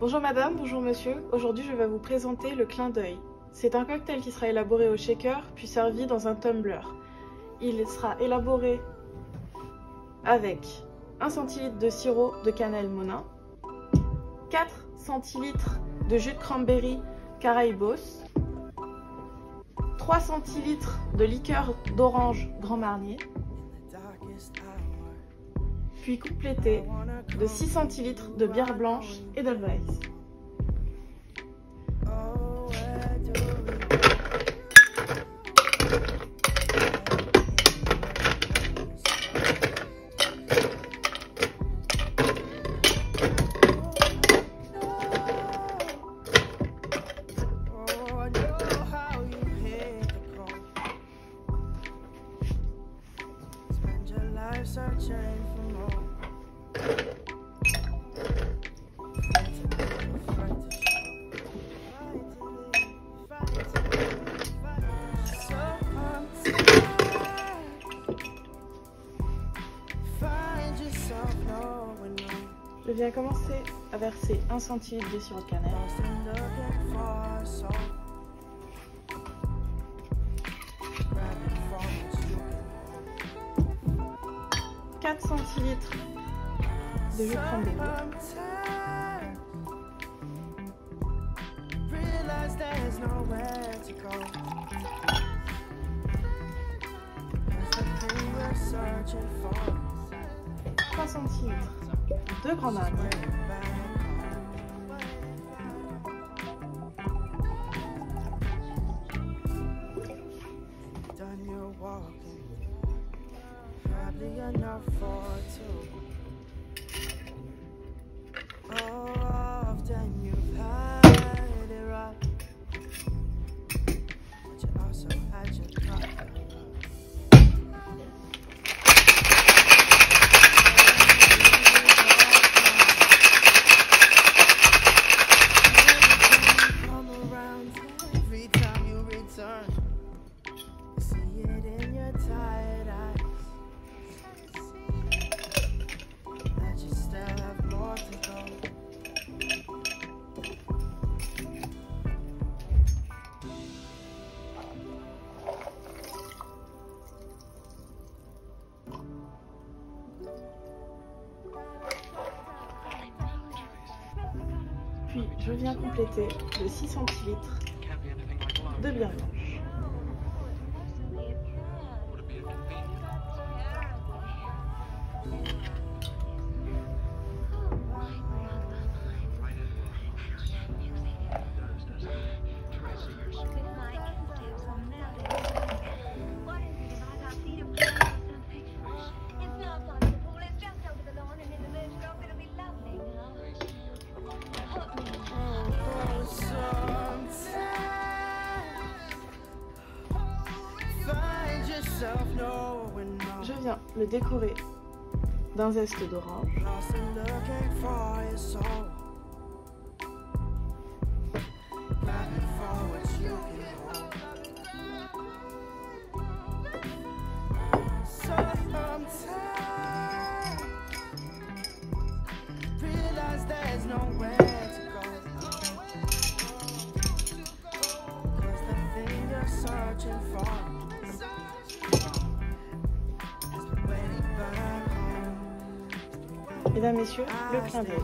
Bonjour madame, bonjour monsieur. Aujourd'hui, je vais vous présenter le clin d'œil. C'est un cocktail qui sera élaboré au shaker puis servi dans un tumbler. Il sera élaboré avec 1 centilitre de sirop de cannelle monin, 4 centilitres de jus de cranberry Caraïbos, 3 centilitres de liqueur d'orange Grand Marnier, puis complété de 6 centilitres de bière blanche Je viens commencer à verser 1 centilitre de sirop de centilitres de jus cranberry. De probably enough for two. Oh, often you've had it right, but you also had your problems. Puis je viens compléter de 6 centilitres de bière blanche. Le décorer d'un zeste d'orange. Mesdames, Messieurs, le clin d'œil.